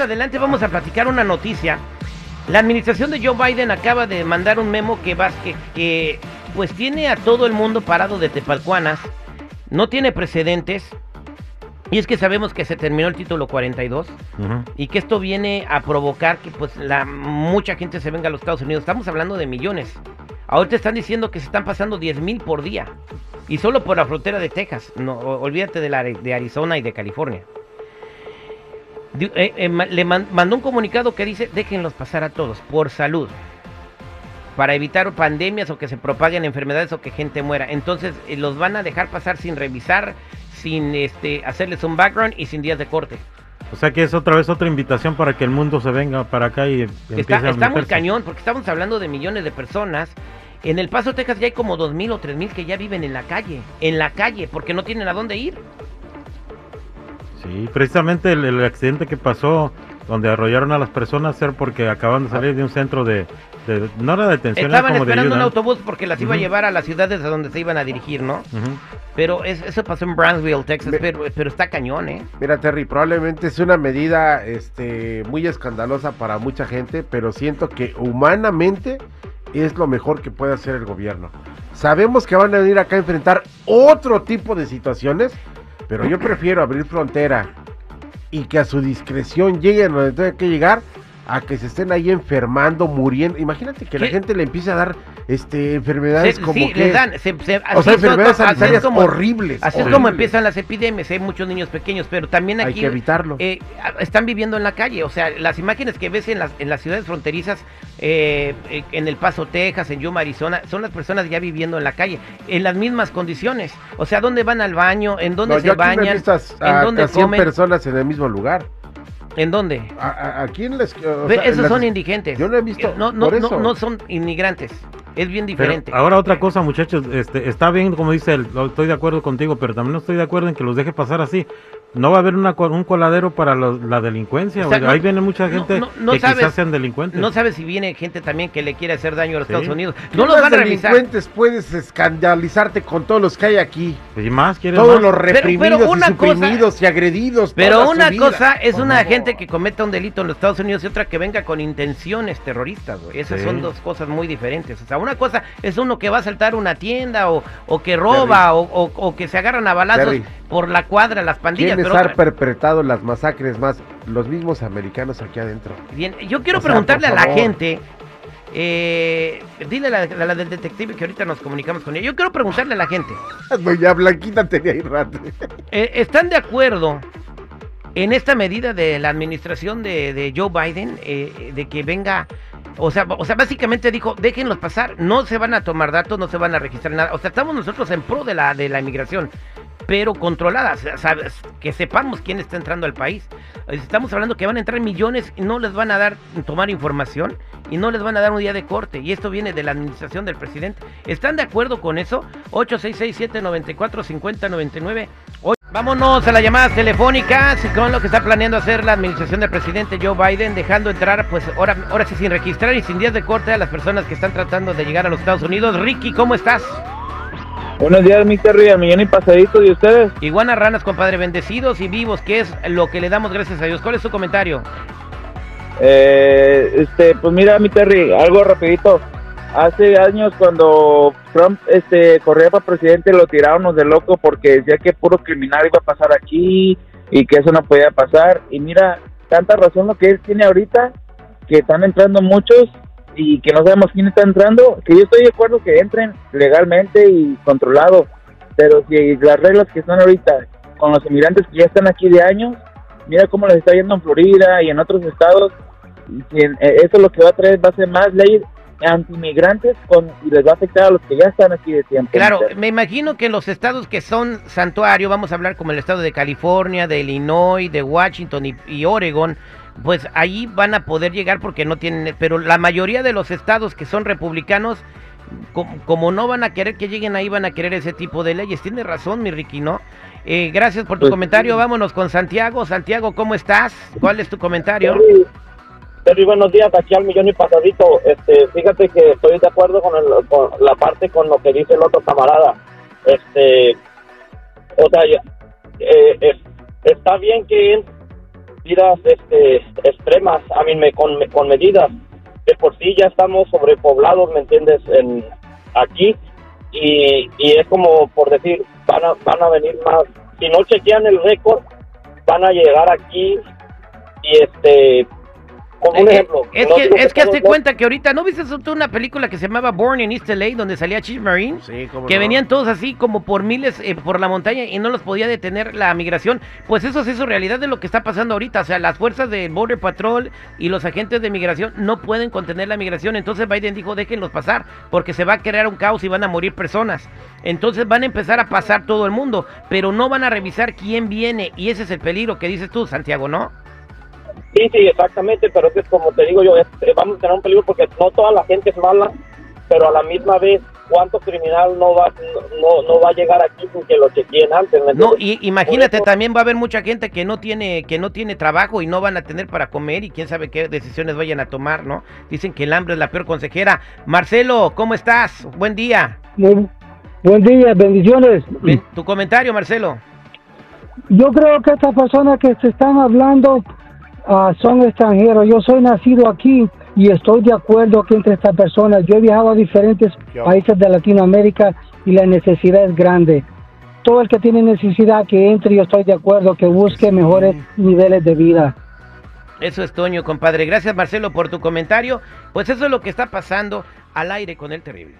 adelante vamos a platicar una noticia. La administración de Joe Biden acaba de mandar un memo que, que, que pues tiene a todo el mundo parado de tepalcuanas. No tiene precedentes. Y es que sabemos que se terminó el título 42 Ujú. y que esto viene a provocar que pues la mucha gente se venga a los Estados Unidos. Estamos hablando de millones. Ahorita están diciendo que se están pasando 10 mil por día. Y solo por la frontera de Texas. No, olvídate de, la, de Arizona y de California. Eh, eh, le man- mandó un comunicado que dice, déjenlos pasar a todos, por salud. Para evitar pandemias o que se propaguen enfermedades o que gente muera. Entonces eh, los van a dejar pasar sin revisar, sin este, hacerles un background y sin días de corte. O sea que es otra vez otra invitación para que el mundo se venga para acá y empiece Está, a está muy cañón porque estamos hablando de millones de personas. En El Paso, Texas ya hay como 2.000 o 3.000 que ya viven en la calle. En la calle, porque no tienen a dónde ir. Sí, precisamente el, el accidente que pasó donde arrollaron a las personas era porque acaban de salir de un centro de, de- no era de detención, era Estaban como de esperando un autobús porque las iba a llevar a las ciudades a donde se iban a dirigir, ¿no? Pero es- eso pasó en Brownsville, Texas, Me- pero, pero está cañón, ¿eh? Mira, Terry, probablemente es una medida este, muy escandalosa para mucha gente, pero siento que humanamente es lo mejor que puede hacer el gobierno. Sabemos que van a venir acá a enfrentar otro tipo de situaciones, pero yo prefiero abrir frontera y que a su discreción lleguen donde tenga que llegar a que se estén ahí enfermando, muriendo. Imagínate que la gente le empiece a dar este, enfermedades Se- como sí, que... les dan. se- se- o sea, es enfermedades sanitarias como- horribles. Así es como empiezan las epidemias. Hay muchos niños pequeños, pero también Hay aquí que evitarlo. eh, están viviendo en la calle. O sea, las imágenes que ves en las, en las ciudades fronterizas, eh, eh, en El Paso, Texas, en Yuma, Arizona, son las personas ya viviendo en la calle, en las mismas condiciones. O sea, ¿dónde van al baño? ¿En dónde No, se bañan? ¿En dónde casi 100 comen? personas en el mismo lugar. ¿En dónde? A- a- aquí en las, o en Esos las- son indigentes. Yo no he visto, No, no, no, eso. no son inmigrantes. Es bien Pero diferente. ahora otra cosa, muchachos, este, está bien como dice él, estoy de acuerdo contigo, pero también no estoy de acuerdo en que los deje pasar así. No va a haber una, un coladero para los- la delincuencia. O sea, oiga, no- ahí viene mucha no- gente no- no que sabes- quizás sean delincuentes. No sabes si viene gente también que le quiere hacer daño a los Sí. Estados Unidos. ¿Qué No los van a revisar. delincuentes puedes escandalizarte con todos los que hay aquí? y más, quieren Todos más? los pero reprimidos una y suprimidos y agredidos. Pero una cosa es Por una favor. gente que cometa un delito en los Estados Unidos y otra que venga con intenciones terroristas. Esas Sí. son dos cosas muy diferentes. O sea, una cosa es uno que va a saltar una tienda o, o que roba o, o- o que se agarran a balazos Terry. Por la cuadra, las pandillas. ¿Quiénes han perpetrado las masacres más? Los mismos americanos aquí adentro. Bien, yo quiero O sea, preguntarle a la gente, eh, dile a la, a la del detective que ahorita nos comunicamos con ella. Yo quiero preguntarle a la gente, Doña Blanquita tenía ahí rato. eh, ¿están de acuerdo en esta medida de la administración de, de Joe Biden eh, de que venga, o sea, o sea, básicamente dijo, déjenlos pasar, no se van a tomar datos, no se van a registrar nada. O sea, estamos nosotros en pro de la de la inmigración, pero controlada, o sea, sabes, que sepamos quién está entrando al país. Eh, Estamos hablando que van a entrar millones y no les van a dar tomar información y no les van a dar un día de corte. Y esto viene de la administración del presidente. ¿Están de acuerdo con eso? 8667-945099. Oye, Vámonos a las llamadas telefónicas con lo que está planeando hacer la administración del presidente Joe Biden, dejando entrar, pues ahora, ahora sí sin registrar y sin días de corte a las personas que están tratando de llegar a los Estados Unidos. Ricky, ¿cómo estás? Buenos días, mi Terry, al millón y pasadito de ustedes. Iguanas ranas, compadre, bendecidos y vivos, que es lo que le damos gracias a Dios. ¿Cuál es su comentario? Eh, este, pues mira, mi Terry, algo rapidito. Hace años cuando Trump este corría para presidente lo tirábamos de loco porque decía que puro criminal iba a pasar aquí y que eso no podía pasar. Y mira, tanta razón lo que él tiene ahorita, que están entrando muchos y que no sabemos quién está entrando, que yo estoy de acuerdo que entren legalmente y controlado, pero si las reglas que están ahorita con los inmigrantes que ya están aquí de años, mira cómo les está yendo en Florida y en otros estados, y en- eh, eso lo que va a traer va a ser más leyes anti-inmigrantes con, y les va a afectar a los que ya están aquí de tiempo. Claro, me imagino que los estados que son santuario, vamos a hablar como el estado de California, de Illinois, de Washington y, y Oregon, pues ahí van a poder llegar porque no tienen, pero la mayoría de los estados que son republicanos, com- como, no van a querer que lleguen ahí, van a querer ese tipo de leyes. Tiene razón, mi Ricky, ¿no? Eh, gracias por tu Pues, comentario. Vámonos con Santiago. Santiago, ¿cómo estás? ¿Cuál es tu comentario? Terry, Terry, buenos días, aquí al millón y pasadito. Este, fíjate que estoy de acuerdo con, el- con la parte con lo que dice el otro camarada. Este, o sea, eh, es- está bien que medidas este, extremas, a mí me, con, con medidas. De por sí ya estamos sobrepoblados, ¿me entiendes? En, aquí y, y es como por decir, van a, van a venir más. Si no chequean el récord, van a llegar aquí y este como un Eh, ejemplo. Es que, es que hazte cuenta que ahorita, ¿no viste tú una película que se llamaba Born in East LA, donde salía Chief Marine? Sí, cómo que no. venían todos así como por miles eh, por la montaña y no los podía detener la migración. Pues eso es eso, realidad de lo que está pasando ahorita. O sea, las fuerzas de Border Patrol y los agentes de migración no pueden contener la migración. Entonces Biden dijo, déjenlos pasar, porque se va a crear un caos y van a morir personas. Entonces van a empezar a pasar todo el mundo, pero no van a revisar quién viene. Y ese es el peligro que dices tú, Santiago, ¿no? Sí, sí, exactamente, pero es que como te digo yo, este, vamos a tener un peligro porque no toda la gente es mala, pero a la misma vez, ¿cuánto criminal no va no, no va a llegar aquí sin que lo chequeen antes? ¿me No, y imagínate, eso- también va a haber mucha gente que no tiene que no tiene trabajo y no van a tener para comer y quién sabe qué decisiones vayan a tomar, ¿no? Dicen que el hambre es la peor consejera. Marcelo, ¿cómo estás? Buen día. Muy buen día, bendiciones. Ven, tu comentario, Marcelo. Yo creo que estas personas que se están hablando ah, son extranjeros. Yo soy nacido aquí y estoy de acuerdo que entre estas personas, yo he viajado a diferentes Yo. países de Latinoamérica y la necesidad es grande. Todo el que tiene necesidad que entre, yo estoy de acuerdo que busque mejores niveles de vida. Eso es Toño, compadre. Gracias, Marcelo, por tu comentario. Pues eso es lo que está pasando al aire con el terrible.